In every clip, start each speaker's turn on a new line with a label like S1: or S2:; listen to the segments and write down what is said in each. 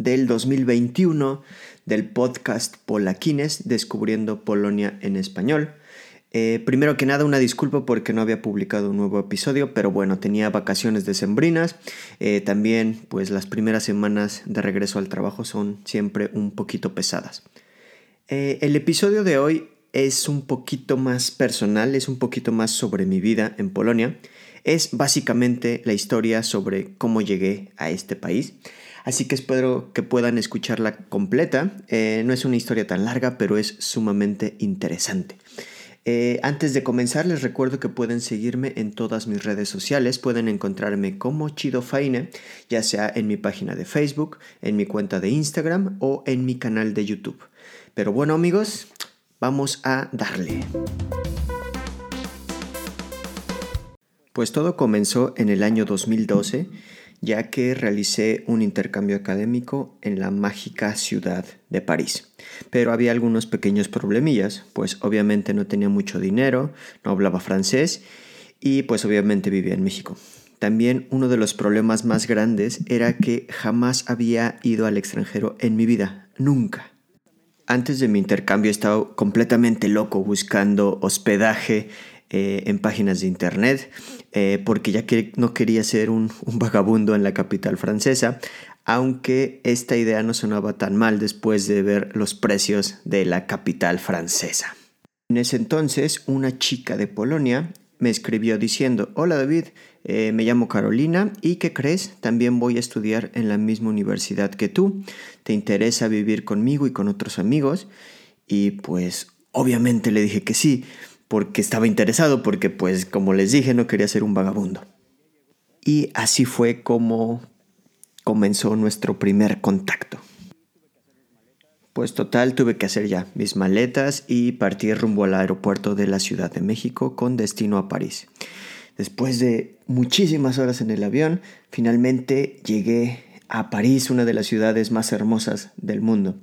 S1: del 2021 del podcast Polaquines, Descubriendo Polonia en Español. Eh, primero que nada, una disculpa porque no había publicado un nuevo episodio, pero bueno, tenía vacaciones decembrinas. Eh, también, pues las primeras semanas de regreso al trabajo son siempre un poquito pesadas. Eh, el episodio de hoy es un poquito más personal, es un poquito más sobre mi vida en Polonia. Es básicamente la historia sobre cómo llegué a este país. Así que espero que puedan escucharla completa. no es una historia tan larga, pero es sumamente interesante. Eh, antes de comenzar, les recuerdo que pueden seguirme en todas mis redes sociales. Pueden encontrarme como Chido Faine, ya sea en mi página de Facebook, en mi cuenta de Instagram o en mi canal de YouTube. Pero bueno, amigos, vamos a darle. Pues todo comenzó en el año 2012 ya que realicé un intercambio académico en la mágica ciudad de París. Pero había algunos pequeños problemillas, pues obviamente no tenía mucho dinero, no hablaba francés y pues obviamente vivía en México. También uno de los problemas más grandes era que jamás había ido al extranjero en mi vida, nunca. Antes de mi intercambio estaba completamente loco buscando hospedaje eh, en páginas de internet, eh, porque ya que no quería ser un, vagabundo en la capital francesa, aunque esta idea no sonaba tan mal después de ver los precios de la capital francesa. En ese entonces, una chica de Polonia me escribió diciendo, hola David, eh, me llamo Carolina y ¿qué crees? También voy a estudiar en la misma universidad que tú. ¿Te interesa vivir conmigo y con otros amigos? Y pues obviamente le dije que sí, porque estaba interesado, porque pues como les dije no quería ser un vagabundo. Y así fue como comenzó nuestro primer contacto. Pues total tuve que hacer ya mis maletas y partir rumbo al aeropuerto de la Ciudad de México con destino a París. Después de muchísimas horas en el avión, finalmente llegué a París, una de las ciudades más hermosas del mundo.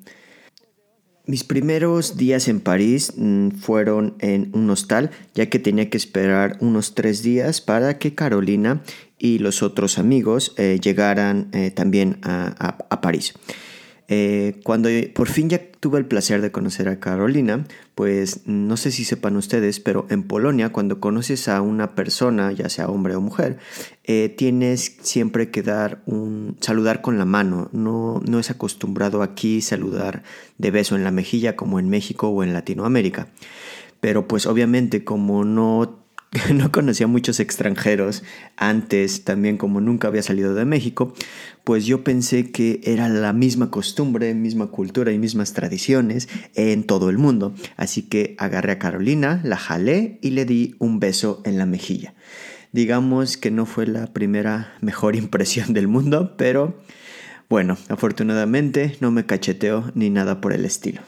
S1: Mis primeros días en París mm, fueron en un hostal, ya que tenía que esperar unos tres días para que Carolina y los otros amigos eh, llegaran eh, también a París. Eh, cuando por fin ya tuve el placer de conocer a Carolina, pues no sé si sepan ustedes, pero en Polonia cuando conoces a una persona, ya sea hombre o mujer, eh, tienes siempre que dar un saludar con la mano. No, no es acostumbrado aquí saludar de beso en la mejilla como en México o en Latinoamérica. Pero pues obviamente como no no conocía muchos extranjeros antes, también como nunca había salido de México, pues yo pensé que era la misma costumbre, misma cultura y mismas tradiciones en todo el mundo. Así que agarré a Carolina, la jalé y le di un beso en la mejilla. Digamos que no fue la primera mejor impresión del mundo, pero bueno, afortunadamente no me cacheteó ni nada por el estilo.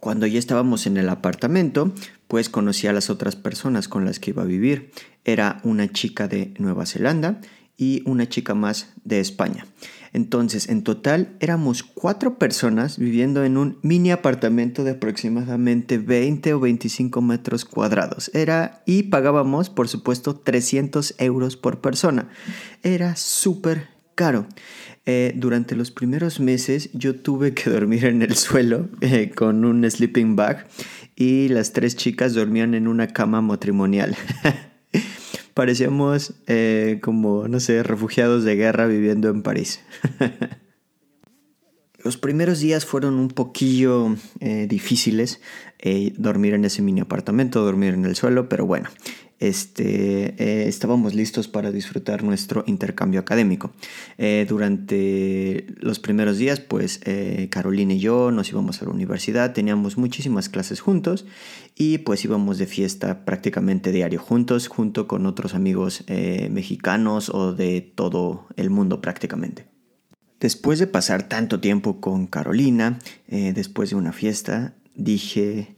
S1: Cuando ya estábamos en el apartamento, pues conocí a las otras personas con las que iba a vivir. Era una chica de Nueva Zelanda y una chica más de España. Entonces, en total éramos cuatro personas viviendo en un mini apartamento de aproximadamente 20 o 25 metros cuadrados. Era y pagábamos, por supuesto, 300 euros por persona. Era súper caro. Eh, durante los primeros meses yo tuve que dormir en el suelo eh, con un sleeping bag y las tres chicas dormían en una cama matrimonial. Parecíamos eh, como, no sé, refugiados de guerra viviendo en París. Los primeros días fueron un poquillo difíciles, dormir en ese mini apartamento, dormir en el suelo, pero bueno, este, eh, estábamos listos para disfrutar nuestro intercambio académico. Eh, durante los primeros días, pues eh, Carolina y yo nos íbamos a la universidad, teníamos muchísimas clases juntos y pues íbamos de fiesta prácticamente diario juntos, junto con otros amigos mexicanos o de todo el mundo prácticamente. Después de pasar tanto tiempo con Carolina, después de una fiesta, dije,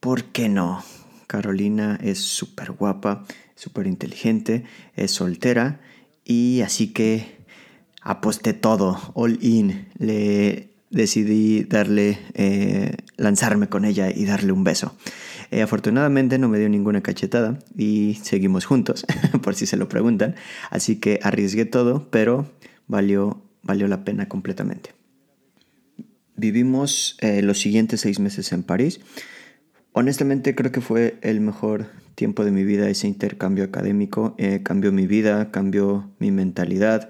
S1: ¿por qué no? Carolina es súper guapa, súper inteligente, es soltera y así que aposté todo, all in. Le decidí darle, eh, lanzarme con ella y darle un beso. Eh, afortunadamente no me dio ninguna cachetada y seguimos juntos, por si se lo preguntan. Así que arriesgué todo, pero valió, valió la pena completamente. Vivimos eh, los siguientes seis meses en París. Honestamente creo que fue el mejor tiempo de mi vida ese intercambio académico. cambió mi vida, cambió mi mentalidad.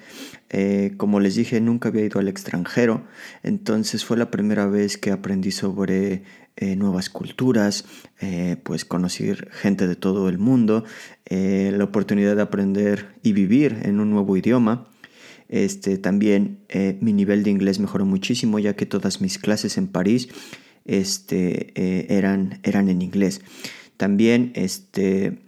S1: Eh, como les dije, nunca había ido al extranjero, entonces fue la primera vez que aprendí sobre eh, nuevas culturas, eh, pues conocer gente de todo el mundo, la oportunidad de aprender y vivir en un nuevo idioma. Este, también mi nivel de inglés mejoró muchísimo ya que todas mis clases en París este, eran, eran en inglés. También este,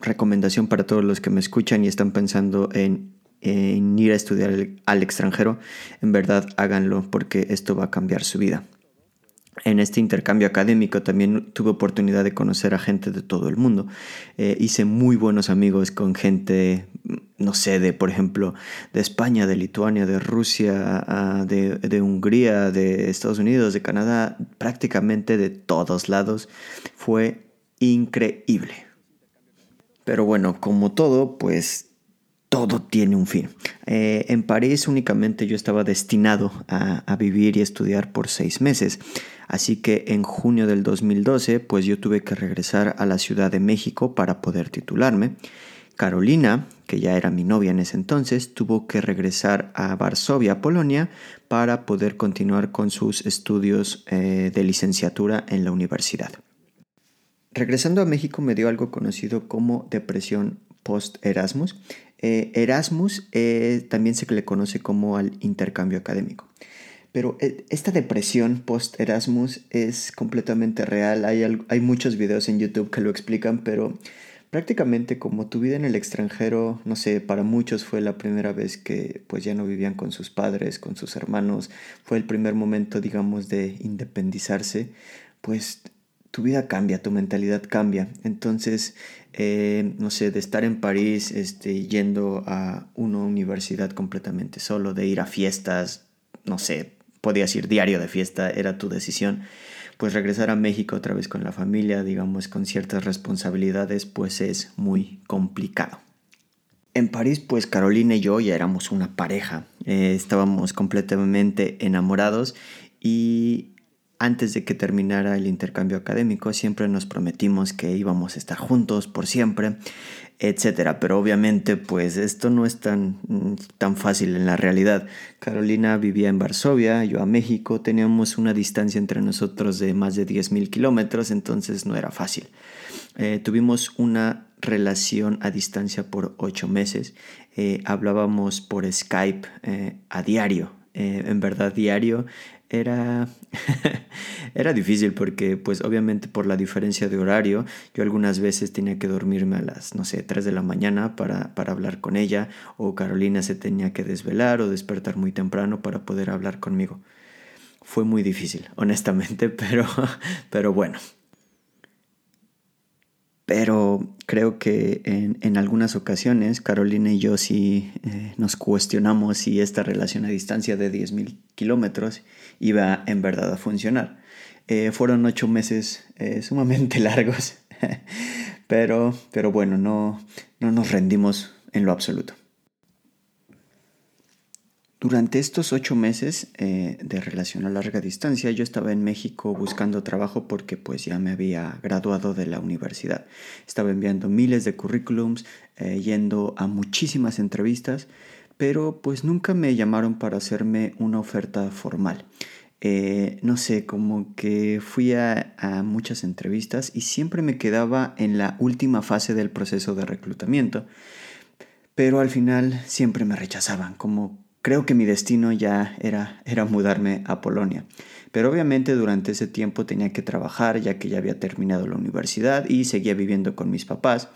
S1: recomendación para todos los que me escuchan y están pensando en en ir a estudiar al extranjero, en verdad háganlo porque esto va a cambiar su vida. En este intercambio académico también tuve oportunidad de conocer a gente de todo el mundo. Eh, hice muy buenos amigos con gente, no sé, de por ejemplo, de España, de Lituania, de Rusia, de, de Hungría, de Estados Unidos, de Canadá, prácticamente de todos lados. Fue increíble. Pero bueno, como todo, pues todo tiene un fin. Eh, en París únicamente yo estaba destinado a, vivir y estudiar por seis meses, así que en junio del 2012 pues yo tuve que regresar a la Ciudad de México para poder titularme. Carolina, que ya era mi novia en ese entonces, tuvo que regresar a Varsovia, Polonia, para poder continuar con sus estudios eh, de licenciatura en la universidad. Regresando a México me dio algo conocido como depresión post-Erasmus, eh, Erasmus eh, también se le conoce como al intercambio académico. Pero eh, esta depresión post-Erasmus es completamente real. Hay, hay muchos videos en YouTube que lo explican, pero prácticamente como tu vida en el extranjero, no sé, para muchos fue la primera vez que pues ya no vivían con sus padres, con sus hermanos, fue el primer momento, digamos, de independizarse, pues tu vida cambia, tu mentalidad cambia. Entonces, eh, no sé, de estar en París, este, yendo a una universidad completamente solo, de ir a fiestas, no sé, podías ir diario de fiesta, era tu decisión. Pues regresar a México otra vez con la familia, digamos, con ciertas responsabilidades, pues es muy complicado. En París, pues Carolina y yo ya éramos una pareja, eh, estábamos completamente enamorados y antes de que terminara el intercambio académico, siempre nos prometimos que íbamos a estar juntos por siempre, etcétera. Pero obviamente, pues esto no es tan, tan fácil en la realidad. Carolina vivía en Varsovia, yo a México, teníamos una distancia entre nosotros de más de 10.000 kilómetros, entonces no era fácil. Eh, tuvimos una relación a distancia por ocho meses. Eh, hablábamos por Skype eh, a diario, en verdad diario era, era difícil porque pues obviamente por la diferencia de horario yo algunas veces tenía que dormirme a las no sé 3 de la mañana para, para hablar con ella o Carolina se tenía que desvelar o despertar muy temprano para poder hablar conmigo. Fue muy difícil, honestamente, pero, pero bueno, pero creo que en, algunas ocasiones Carolina y yo sí eh, nos cuestionamos si esta relación a distancia de 10.000 kilómetros iba en verdad a funcionar. Eh, fueron ocho meses eh, sumamente largos, pero, pero bueno, no, no nos rendimos en lo absoluto. Durante estos ocho meses eh, de relación a larga distancia, yo estaba en México buscando trabajo porque pues ya me había graduado de la universidad. Estaba enviando miles de currículums, eh, yendo a muchísimas entrevistas, pero pues nunca me llamaron para hacerme una oferta formal. Eh, no sé, como que fui a, a muchas entrevistas y siempre me quedaba en la última fase del proceso de reclutamiento pero al final siempre me rechazaban, como Creo que mi destino ya era, era mudarme a Polonia. Pero obviamente durante ese tiempo tenía que trabajar ya que ya había terminado la universidad y seguía viviendo con mis papás.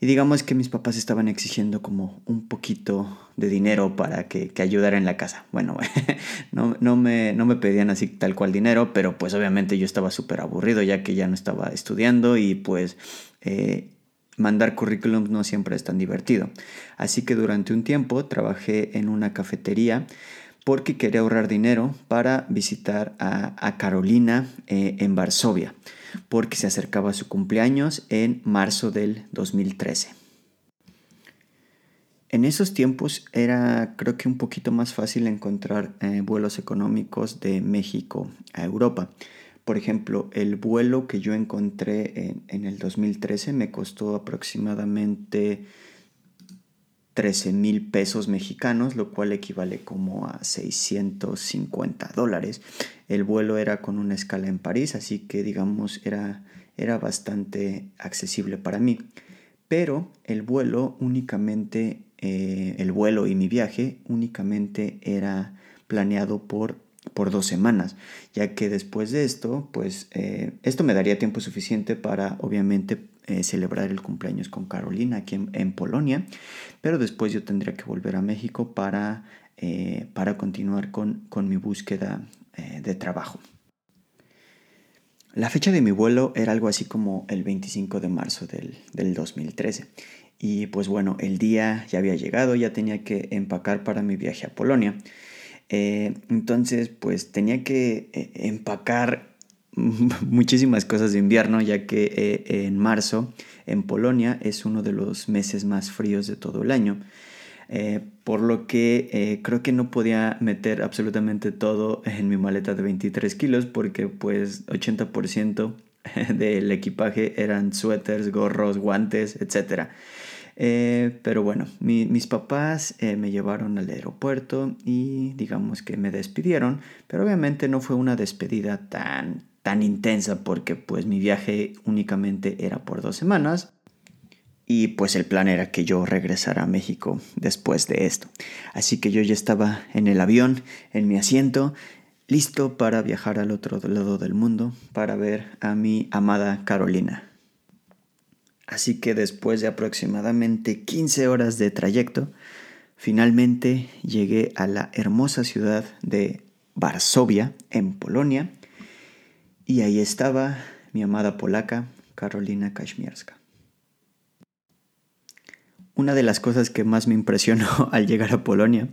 S1: Y digamos que mis papás estaban exigiendo como un poquito de dinero para que, ayudara en la casa. Bueno, no, no, me, no me pedían así tal cual dinero, pero pues obviamente yo estaba súper aburrido ya que ya no estaba estudiando y pues eh, mandar currículums no siempre es tan divertido. Así que durante un tiempo trabajé en una cafetería porque quería ahorrar dinero para visitar a, Carolina eh, en Varsovia, porque se acercaba su cumpleaños en marzo del 2013. En esos tiempos era creo que un poquito más fácil encontrar eh, vuelos económicos de México a Europa. Por ejemplo, el vuelo que yo encontré en, el 2013 me costó aproximadamente 13 mil pesos mexicanos, lo cual equivale como a 650 dólares. El vuelo era con una escala en París, así que digamos era, era bastante accesible para mí. Pero el vuelo únicamente, eh, el vuelo y mi viaje únicamente era planeado por por dos semanas, ya que después de esto, pues eh, esto me daría tiempo suficiente para obviamente eh, celebrar el cumpleaños con Carolina aquí en, Polonia, pero después yo tendría que volver a México para, eh, para continuar con, mi búsqueda de trabajo. La fecha de mi vuelo era algo así como el 25 de marzo del, del 2013. Y pues bueno, el día ya había llegado, ya tenía que empacar para mi viaje a Polonia. Eh, entonces, pues tenía que eh, empacar muchísimas cosas de invierno, ya que eh, en marzo en Polonia es uno de los meses más fríos de todo el año. por lo que creo que no podía meter absolutamente todo en mi maleta de 23 kilos porque pues 80% del equipaje eran suéteres, gorros, guantes, etc. Eh, pero bueno, mis papás eh, me llevaron al aeropuerto y digamos que me despidieron, pero obviamente no fue una despedida tan, tan intensa porque pues mi viaje únicamente era por dos semanas y pues el plan era que yo regresara a México después de esto. Así que yo ya estaba en el avión, en mi asiento, listo para viajar al otro lado del mundo, para ver a mi amada Carolina. Así que después de aproximadamente 15 horas de trayecto, finalmente llegué a la hermosa ciudad de Varsovia, en Polonia, y ahí estaba mi amada polaca, Karolina Kaszmierska. Una de las cosas que más me impresionó al llegar a Polonia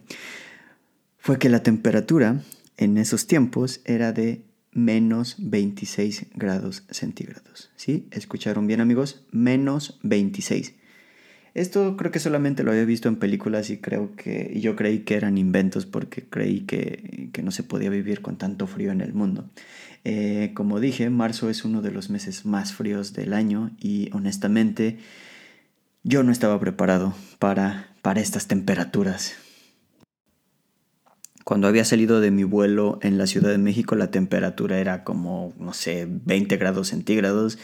S1: fue que la temperatura en esos tiempos era de menos 26 grados centígrados. ¿Sí? ¿Escucharon bien amigos? Menos 26. Esto creo que solamente lo había visto en películas y creo que y yo creí que eran inventos porque creí que, no se podía vivir con tanto frío en el mundo. Eh, como dije, marzo es uno de los meses más fríos del año y honestamente yo no estaba preparado para, para estas temperaturas. Cuando había salido de mi vuelo en la Ciudad de México, la temperatura era como, no sé, 20 grados centígrados.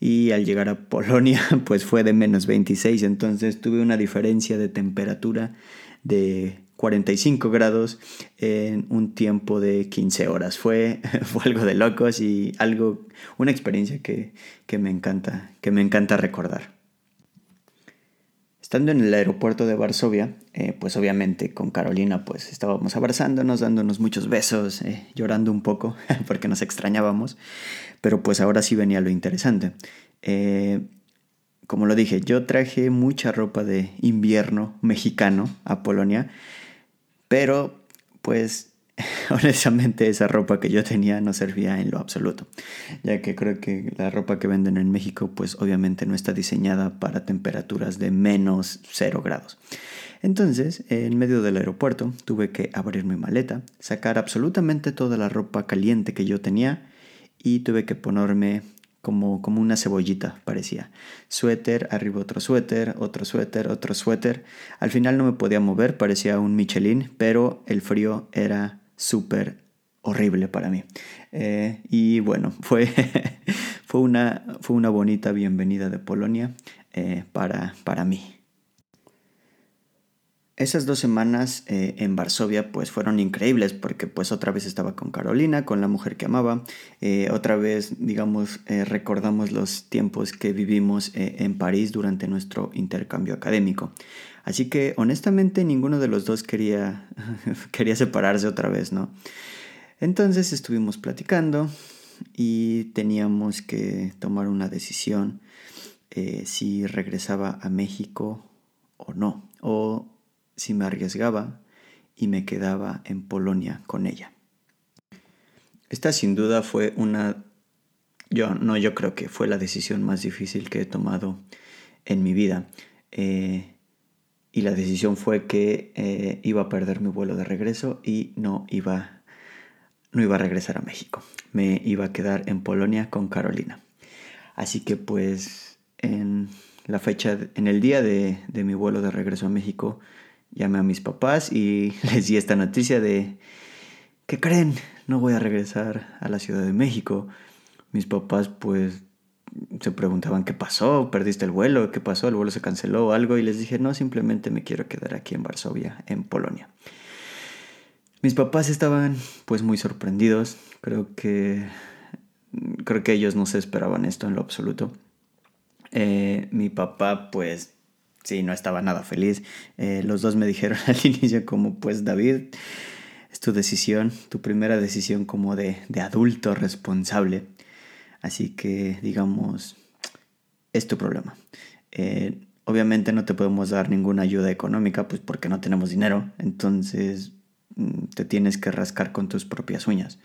S1: Y al llegar a Polonia, pues fue de menos 26. Entonces tuve una diferencia de temperatura de 45 grados en un tiempo de 15 horas. Fue, fue algo de locos y algo, una experiencia que, que, me encanta, que me encanta recordar. Estando en el aeropuerto de Varsovia, eh, pues obviamente con Carolina pues estábamos abrazándonos, dándonos muchos besos, eh, llorando un poco porque nos extrañábamos, pero pues ahora sí venía lo interesante. Eh, como lo dije, yo traje mucha ropa de invierno mexicano a Polonia, pero pues honestamente esa ropa que yo tenía no servía en lo absoluto, ya que creo que la ropa que venden en México pues obviamente no está diseñada para temperaturas de menos 0 grados. Entonces, en medio del aeropuerto, tuve que abrir mi maleta, sacar absolutamente toda la ropa caliente que yo tenía y tuve que ponerme como, como una cebollita, parecía. Suéter, arriba otro suéter, otro suéter, otro suéter. Al final no me podía mover, parecía un Michelin, pero el frío era súper horrible para mí. Eh, y bueno, fue, fue, una, fue una bonita bienvenida de Polonia eh, para, para mí. Esas dos semanas eh, en Varsovia pues fueron increíbles porque pues otra vez estaba con Carolina, con la mujer que amaba, eh, otra vez digamos eh, recordamos los tiempos que vivimos en París durante nuestro intercambio académico. Así que honestamente ninguno de los dos quería, quería separarse otra vez, ¿no? Entonces estuvimos platicando y teníamos que tomar una decisión si regresaba a México o no, o si me arriesgaba y me quedaba en Polonia con ella. Esta sin duda fue una... Yo no, yo creo que fue la decisión más difícil que he tomado en mi vida. Eh, y la decisión fue que eh, iba a perder mi vuelo de regreso y no iba, no iba a regresar a México. Me iba a quedar en Polonia con Carolina. Así que pues en la fecha, en el día de, de mi vuelo de regreso a México, llamé a mis papás y les di esta noticia de, ¿qué creen? No voy a regresar a la Ciudad de México. Mis papás pues se preguntaban qué pasó, perdiste el vuelo, qué pasó, el vuelo se canceló o algo y les dije, no, simplemente me quiero quedar aquí en Varsovia, en Polonia. Mis papás estaban pues muy sorprendidos, creo que creo que ellos no se esperaban esto en lo absoluto. Eh, mi papá pues sí, no estaba nada feliz. Eh, los dos me dijeron al inicio como, pues David, es tu decisión, tu primera decisión como de, adulto responsable. Así que, digamos, es tu problema. Eh, obviamente no te podemos dar ninguna ayuda económica, pues porque no tenemos dinero. Entonces mm, te tienes que rascar con tus propias uñas.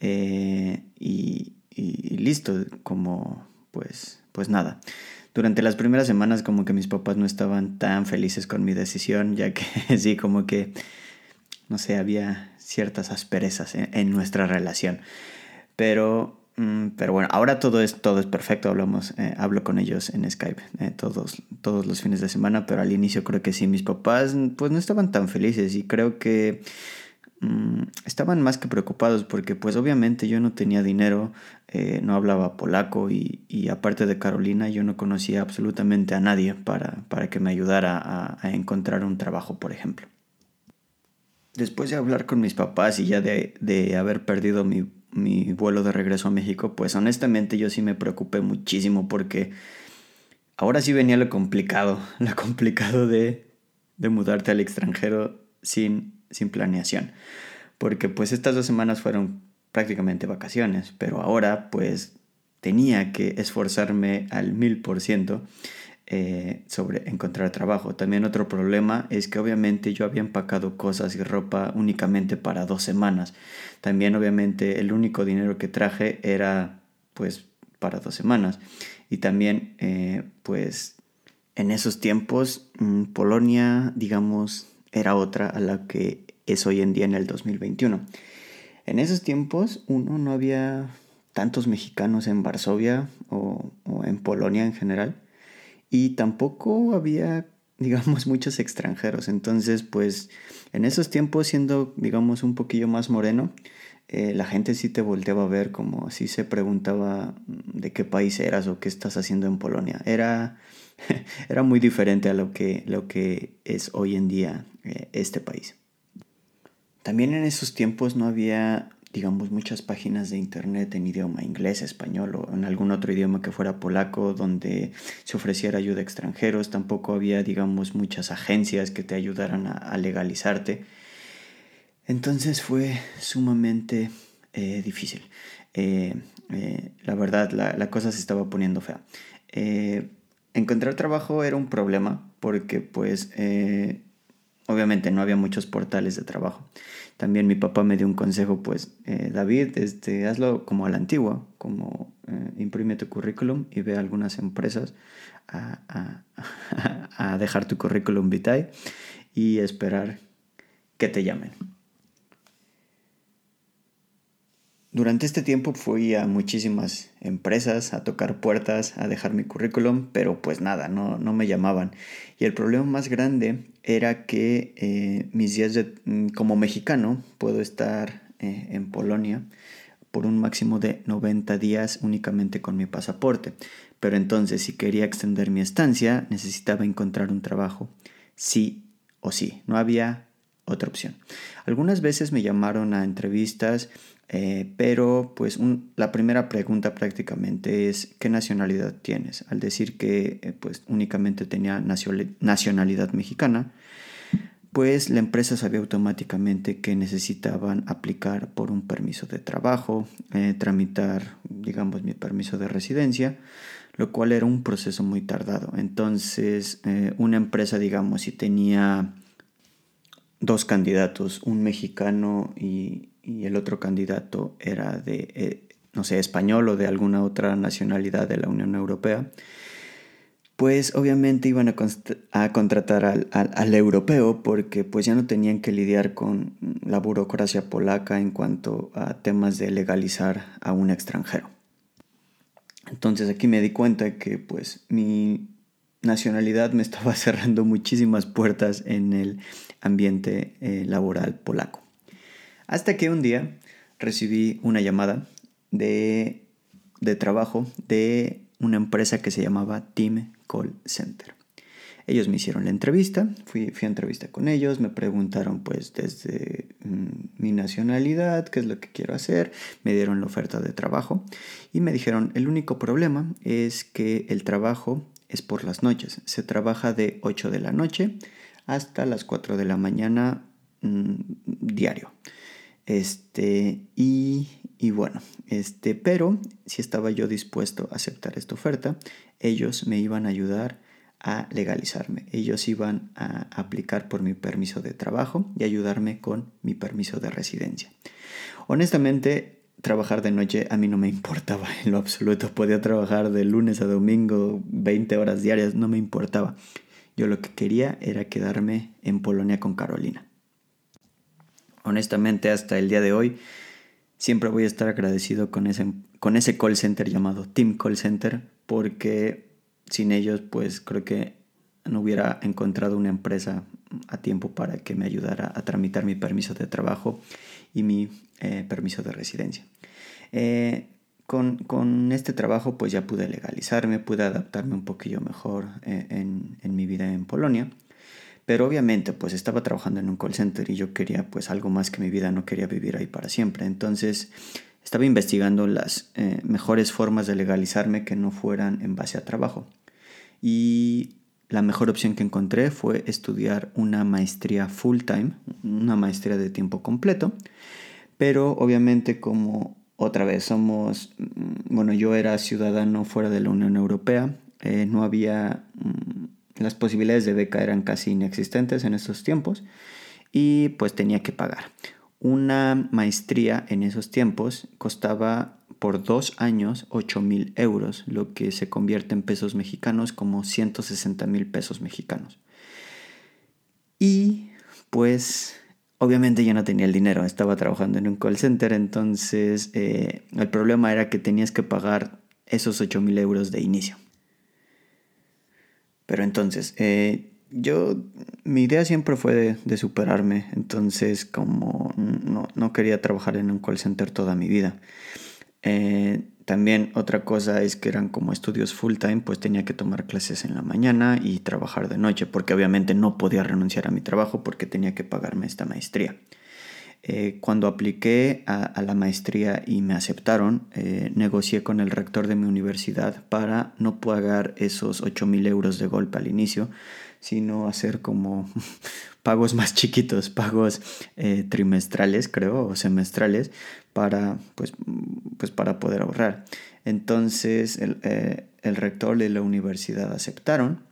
S1: Eh, y, y, listo, como pues, pues nada. Durante las primeras semanas como que mis papás no estaban tan felices con mi decisión, ya que sí, como que, no sé, había ciertas asperezas en, nuestra relación. Pero, mm, pero bueno, ahora todo es, todo es perfecto, hablamos, eh, hablo con ellos en Skype eh, todos, todos los fines de semana, pero al inicio creo que sí, mis papás pues no estaban tan felices y creo que Mm, estaban más que preocupados porque pues obviamente yo no tenía dinero, eh, no hablaba polaco y, aparte de Carolina yo no conocía absolutamente a nadie para, para que me ayudara a, encontrar un trabajo, por ejemplo. Después de hablar con mis papás y ya de, de haber perdido mi, mi, vuelo de regreso a México, pues honestamente yo sí me preocupé muchísimo porque ahora sí venía lo complicado, lo complicado de, de mudarte al extranjero sin sin planeación. Porque pues estas dos semanas fueron prácticamente vacaciones, pero ahora pues tenía que esforzarme al mil por ciento eh, sobre encontrar trabajo. También otro problema es que obviamente yo había empacado cosas y ropa únicamente para dos semanas. También obviamente el único dinero que traje era pues para dos semanas. Y también eh, pues en esos tiempos mm, Polonia digamos era otra a la que es hoy en día en el 2021. En esos tiempos, uno, no había tantos mexicanos en Varsovia o, en Polonia en general, y tampoco había, digamos, muchos extranjeros. Entonces, pues, en esos tiempos, siendo, digamos, un poquillo más moreno, eh, la gente sí te volteaba a ver como si se preguntaba de qué país eras o qué estás haciendo en Polonia. Era, era muy diferente a lo que, lo que es hoy en día eh, este país. También en esos tiempos no había, digamos, muchas páginas de internet en idioma inglés, español o en algún otro idioma que fuera polaco donde se ofreciera ayuda a extranjeros. Tampoco había, digamos, muchas agencias que te ayudaran a, legalizarte. Entonces fue sumamente eh, difícil. Eh, la verdad, la, la, cosa se estaba poniendo fea encontrar trabajo era un problema porque pues eh, obviamente no había muchos portales de trabajo. También mi papá me dio un consejo, pues eh, David, este, hazlo como a la antigua, como eh, imprime tu currículum y ve a algunas empresas a, a, a dejar tu currículum vitae y esperar que te llamen. Durante este tiempo fui a muchísimas empresas a tocar puertas, a dejar mi currículum, pero pues nada, no, no me llamaban. Y el problema más grande era que eh, mis días mm, como mexicano puedo estar eh, en Polonia por un máximo de 90 días únicamente con mi pasaporte. Pero entonces si quería extender mi estancia necesitaba encontrar un trabajo sí o sí, no había otra opción. Algunas veces me llamaron a entrevistas, eh, pero pues la primera pregunta prácticamente es ¿qué nacionalidad tienes? Al decir que eh, pues únicamente tenía nacionalidad mexicana, pues la empresa sabía automáticamente que necesitaban aplicar por un permiso de trabajo, eh, tramitar, digamos, mi permiso de residencia, lo cual era un proceso muy tardado. Entonces, una empresa, digamos, si tenía dos candidatos, un mexicano y, el otro candidato era de, eh, no sé, español o de alguna otra nacionalidad de la Unión Europea, pues obviamente iban a, contratar al, europeo porque pues ya no tenían que lidiar con la burocracia polaca en cuanto a temas de legalizar a un extranjero. Entonces aquí me di cuenta que pues mi nacionalidad me estaba cerrando muchísimas puertas en el ambiente eh, laboral polaco. Hasta que un día recibí una llamada de, de trabajo de una empresa que se llamaba Team Call Center. Ellos me hicieron la entrevista, fui, fui a entrevista con ellos, me preguntaron pues desde mm, mi nacionalidad, qué es lo que quiero hacer, me dieron la oferta de trabajo y me dijeron el único problema es que el trabajo es por las noches, se trabaja de 8 de la noche hasta las 4 de la mañana mm, diario. Este, y, y, bueno, este, pero si estaba yo dispuesto a aceptar esta oferta, ellos me iban a ayudar a legalizarme. Ellos iban a aplicar por mi permiso de trabajo y ayudarme con mi permiso de residencia. Honestamente, trabajar de noche a mí no me importaba en lo absoluto. Podía trabajar de lunes a domingo 20 horas diarias, no me importaba. Yo lo que quería era quedarme en Polonia con Carolina. Honestamente, hasta el día de hoy, siempre voy a estar agradecido con ese, con ese call center llamado Team Call Center, porque sin ellos, pues creo que no hubiera encontrado una empresa a tiempo para que me ayudara a tramitar mi permiso de trabajo y mi eh, permiso de residencia. Eh, con, este trabajo pues ya pude legalizarme, pude adaptarme un poquillo mejor eh, en, en, mi vida en Polonia. Pero obviamente pues estaba trabajando en un call center y yo quería pues algo más que mi vida, no quería vivir ahí para siempre. Entonces estaba investigando las eh, mejores formas de legalizarme que no fueran en base a trabajo. Y la mejor opción que encontré fue estudiar una maestría full time, una maestría de tiempo completo. Pero obviamente como otra vez somos, mm, bueno, yo era ciudadano fuera de la Unión Europea, eh, no había, mm, las posibilidades de beca eran casi inexistentes en esos tiempos y pues tenía que pagar. Una maestría en esos tiempos costaba por dos años 8 mil euros, lo que se convierte en pesos mexicanos como 160 mil pesos mexicanos. Y pues obviamente yo no tenía el dinero, estaba trabajando en un call center, entonces eh, el problema era que tenías que pagar esos 8 mil euros de inicio. Pero entonces, eh, yo, mi idea siempre fue de, superarme, entonces como no, quería trabajar en un call center toda mi vida. Eh, también otra cosa es que eran como estudios full time, pues tenía que tomar clases en la mañana y trabajar de noche, porque obviamente no podía renunciar a mi trabajo porque tenía que pagarme esta maestría. Eh, cuando apliqué a, la maestría y me aceptaron, eh, negocié con el rector de mi universidad para no pagar esos 8 mil euros de golpe al inicio, sino hacer como pagos más chiquitos, pagos eh, trimestrales, creo, o semestrales, para, pues, pues para poder ahorrar. Entonces el, el rector de la universidad aceptaron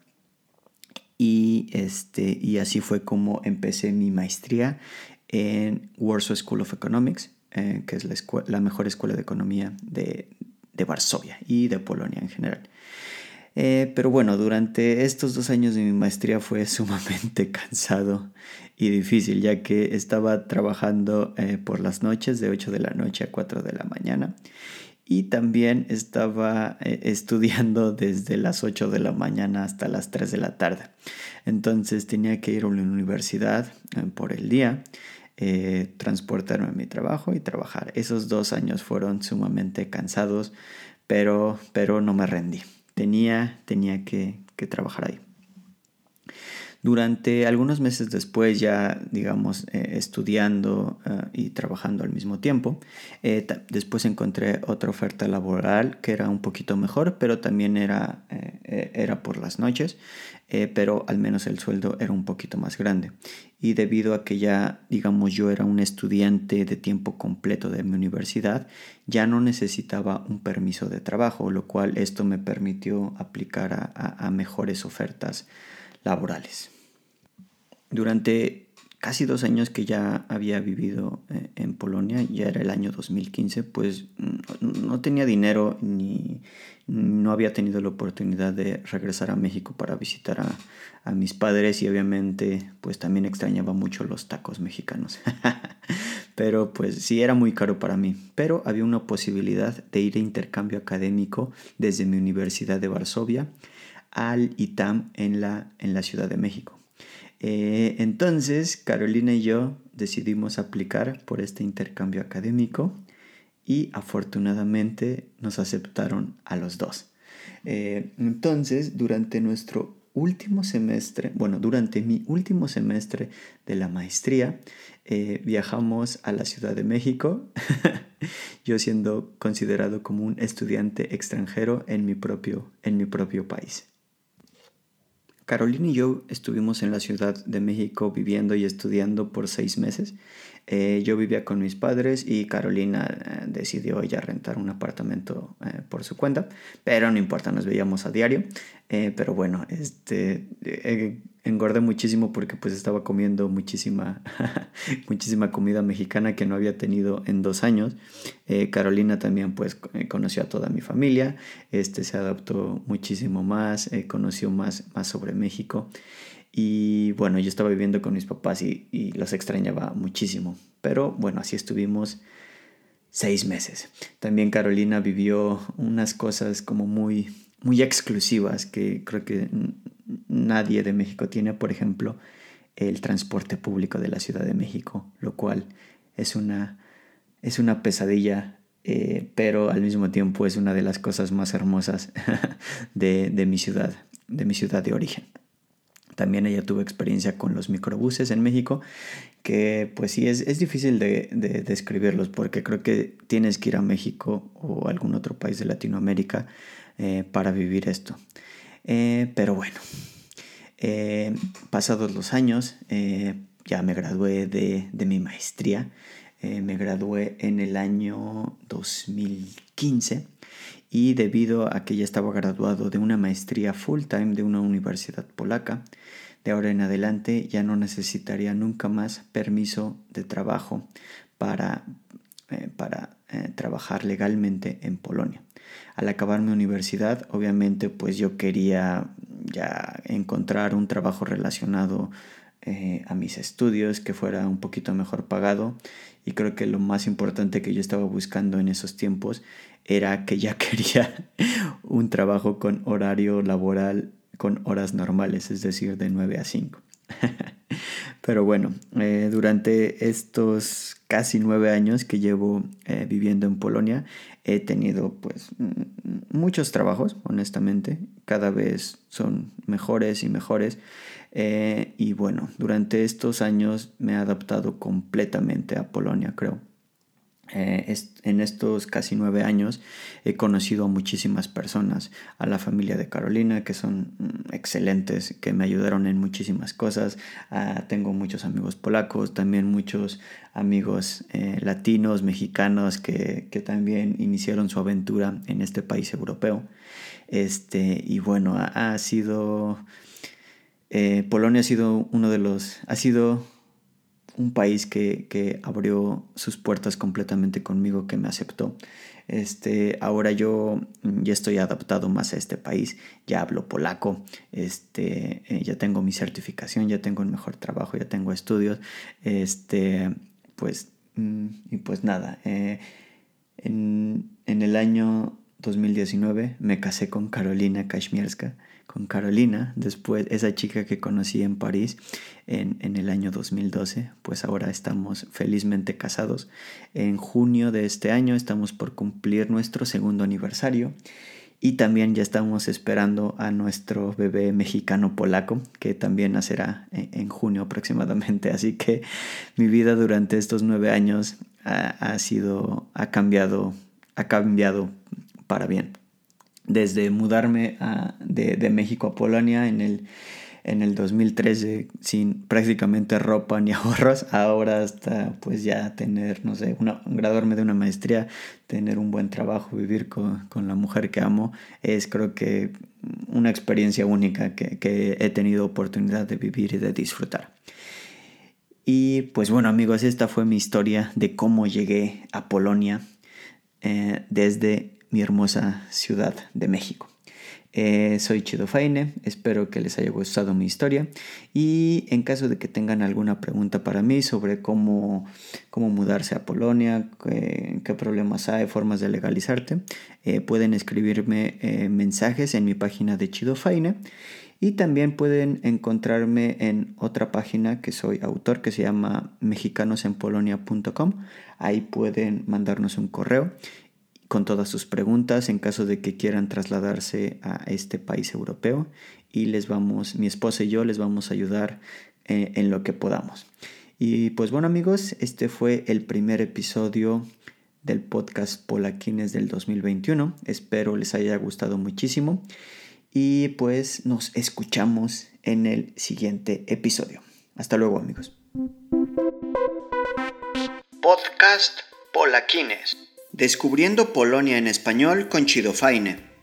S1: y, este, y así fue como empecé mi maestría en Warsaw School of Economics, eh, que es la, la, mejor escuela de economía de, de, Varsovia y de Polonia en general. Eh, pero bueno, durante estos dos años de mi maestría fue sumamente cansado y difícil, ya que estaba trabajando eh, por las noches de 8 de la noche a 4 de la mañana y también estaba estudiando desde las 8 de la mañana hasta las 3 de la tarde. Entonces tenía que ir a la universidad por el día eh, transportarme a mi trabajo y trabajar. Esos dos años fueron sumamente cansados, pero, pero no me rendí. Tenía, tenía que, trabajar ahí. Durante algunos meses después, ya digamos, eh, estudiando eh, y trabajando al mismo tiempo, eh, después encontré otra oferta laboral que era un poquito mejor, pero también era, era por las noches, pero al menos el sueldo era un poquito más grande. Y debido a que ya, digamos, yo era un estudiante de tiempo completo de mi universidad, ya no necesitaba un permiso de trabajo, lo cual esto me permitió aplicar a mejores ofertas laborales. Durante casi dos años que ya había vivido eh, en Polonia, ya era el año 2015, pues mm, no tenía dinero ni no había tenido la oportunidad de regresar a México para visitar a, mis padres y obviamente pues también extrañaba mucho los tacos mexicanos. pero pues sí era muy caro para mí. Pero había una posibilidad de ir a intercambio académico desde mi Universidad de Varsovia al ITAM en la, en la Ciudad de México. Eh, entonces, Carolina y yo decidimos aplicar por este intercambio académico y afortunadamente nos aceptaron a los dos. Eh, entonces, durante nuestro último semestre, bueno, durante mi último semestre de la maestría, eh, viajamos a la Ciudad de México, yo siendo considerado como un estudiante extranjero en mi propio, en mi propio país. Carolina y yo estuvimos en la Ciudad de México viviendo y estudiando por seis meses. Eh, yo vivía con mis padres y Carolina eh, decidió ella rentar un apartamento eh, por su cuenta, pero no importa, nos veíamos a diario. pero bueno, este, engordé muchísimo porque pues estaba comiendo muchísima, muchísima comida mexicana que no había tenido en dos años. Eh, Carolina también pues eh, conoció a toda mi familia, este, se adaptó muchísimo más, eh, conoció más, más sobre México. Y bueno, yo estaba viviendo con mis papás y, los extrañaba muchísimo. Pero bueno, así estuvimos seis meses. También Carolina vivió unas cosas como muy, muy exclusivas que creo que nadie de México tiene, por ejemplo, el transporte público de la Ciudad de México, lo cual es una, es una pesadilla, eh, pero al mismo tiempo es una de las cosas más hermosas de, de, mi ciudad, de mi ciudad de origen. También ella tuvo experiencia con los microbuses en México, que pues sí, es, es difícil de, de, describirlos porque creo que tienes que ir a México o algún otro país de Latinoamérica eh, para vivir esto. Eh, pero bueno, eh, pasados los años, ya me gradué de, de mi maestría. me gradué en el año 2015 y debido a que ya estaba graduado de una maestría full time de una universidad polaca, de ahora en adelante ya no necesitaría nunca más permiso de trabajo para, para trabajar legalmente en Polonia. Al acabar mi universidad, obviamente pues yo quería ya encontrar un trabajo relacionado eh, a mis estudios que fuera un poquito mejor pagado y creo que lo más importante que yo estaba buscando en esos tiempos era que ya quería un trabajo con horario laboral con horas normales, es decir, de 9 a 5. Pero bueno, eh, durante estos casi nueve años que llevo eh, viviendo en Polonia, he tenido pues muchos trabajos, honestamente. Cada vez son mejores y mejores. Eh, y bueno, durante estos años me he adaptado completamente a Polonia, creo. Eh, en estos casi nueve años he conocido a muchísimas personas, a la familia de Carolina, que son mm, excelentes, que me ayudaron en muchísimas cosas. Ah, tengo muchos amigos polacos, también muchos amigos eh, latinos, mexicanos, que, también iniciaron su aventura en este país europeo. Este, y bueno, ha, sido... Eh, Polonia ha sido uno de los... ha sido un país que, abrió sus puertas completamente conmigo, que me aceptó. Este, ahora yo ya estoy adaptado más a este país, ya hablo polaco, este, eh, ya tengo mi certificación, ya tengo un mejor trabajo, ya tengo estudios, este, pues, mm, y pues nada, eh, en, en el año 2019 me casé con Carolina Kashmierska con Carolina, después esa chica que conocí en París en, el año 2012, pues ahora estamos felizmente casados. En junio de este año estamos por cumplir nuestro segundo aniversario Y también ya estamos esperando a nuestro bebé mexicano polaco, que también nacerá en, junio aproximadamente. Así que mi vida durante estos nueve años ha, sido, ha cambiado, ha cambiado para bien. Desde mudarme de, de México a Polonia en el en el 2013 sin prácticamente ropa ni ahorros, ahora hasta pues ya tener, no sé, una, graduarme de una maestría, tener un buen trabajo, vivir con, con la mujer que amo, es creo que una experiencia única que, que, he tenido oportunidad de vivir y de disfrutar. Y pues bueno amigos, esta fue mi historia de cómo llegué a Polonia eh, desde mi hermosa ciudad de México. Eh, soy Chido Faine, espero que les haya gustado mi historia y en caso de que tengan alguna pregunta para mí sobre cómo, cómo mudarse a Polonia, qué, problemas hay, formas de legalizarte, eh, pueden escribirme eh, mensajes en mi página de Chido Faine y también pueden encontrarme en otra página que soy autor que se llama mexicanosenpolonia.com. Ahí pueden mandarnos un correo con todas sus preguntas en caso de que quieran trasladarse a este país europeo y les vamos, mi esposa y yo les vamos a ayudar eh, en lo que podamos. Y pues bueno amigos, este fue el primer episodio del podcast Polaquines del 2021. Espero les haya gustado muchísimo y pues nos escuchamos en el siguiente episodio. Hasta luego amigos.
S2: Podcast Polaquines. Descubriendo Polonia en español con Chido Faine.